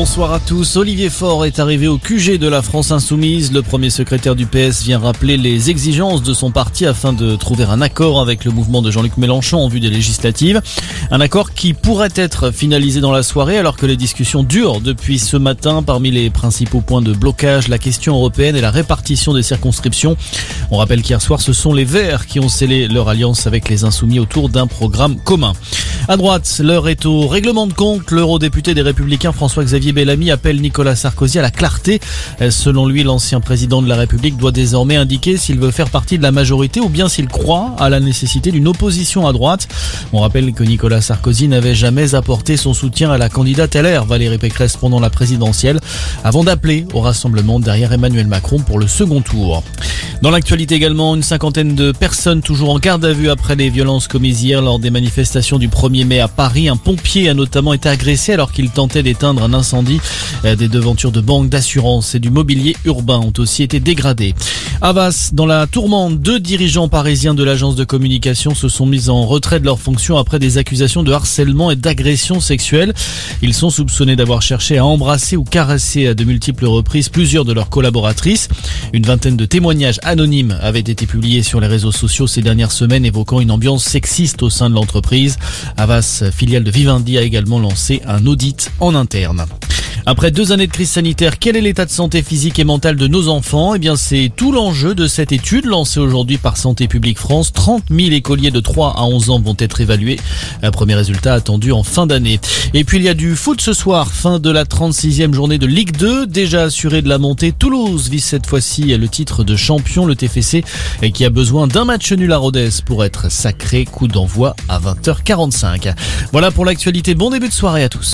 Bonsoir à tous. Olivier Faure est arrivé au QG de la France Insoumise. Le premier secrétaire du PS vient rappeler les exigences de son parti afin de trouver un accord avec le mouvement de Jean-Luc Mélenchon en vue des législatives. Un accord qui pourrait être finalisé dans la soirée alors que les discussions durent depuis ce matin. Parmi les principaux points de blocage, la question européenne et la répartition des circonscriptions. On rappelle qu'hier soir, ce sont les Verts qui ont scellé leur alliance avec les Insoumis autour d'un programme commun. À droite, l'heure est au règlement de compte. L'eurodéputé des Républicains François-Xavier Bellamy appelle Nicolas Sarkozy à la clarté. Selon lui, l'ancien président de la République doit désormais indiquer s'il veut faire partie de la majorité ou bien s'il croit à la nécessité d'une opposition à droite. On rappelle que Nicolas Sarkozy n'avait jamais apporté son soutien à la candidate LR Valérie Pécresse pendant la présidentielle avant d'appeler au rassemblement derrière Emmanuel Macron pour le second tour. Dans l'actualité également, une cinquantaine de personnes toujours en garde à vue après les violences commises hier lors des manifestations du 1er mai à Paris. Un pompier a notamment été agressé alors qu'il tentait d'éteindre un incendie. Euh, des devantures de banques, d'assurance et du mobilier urbain ont aussi été dégradées. Avas, dans la tourmente, deux dirigeants parisiens de l'agence de communication se sont mis en retrait de leurs fonctions après des accusations de harcèlement et d'agression sexuelle. Ils sont soupçonnés d'avoir cherché à embrasser ou caresser à de multiples reprises plusieurs de leurs collaboratrices. Une vingtaine de témoignages anonyme avait été publié sur les réseaux sociaux ces dernières semaines évoquant une ambiance sexiste au sein de l'entreprise. Avas, filiale de Vivendi, a également lancé un audit en interne. Après deux années de crise sanitaire, quel est l'état de santé physique et mental de nos enfants? Eh bien, c'est tout l'enjeu de cette étude lancée aujourd'hui par Santé publique France. 30 000 écoliers de 3 à 11 ans vont être évalués. Un premier résultat attendu en fin d'année. Et puis, il y a du foot ce soir, fin de la 36e journée de Ligue 2. Déjà assuré de la montée, Toulouse vise cette fois-ci le titre de champion, le TFC, qui a besoin d'un match nul à Rodez pour être sacré. Coup d'envoi à 20h45. Voilà pour l'actualité. Bon début de soirée à tous.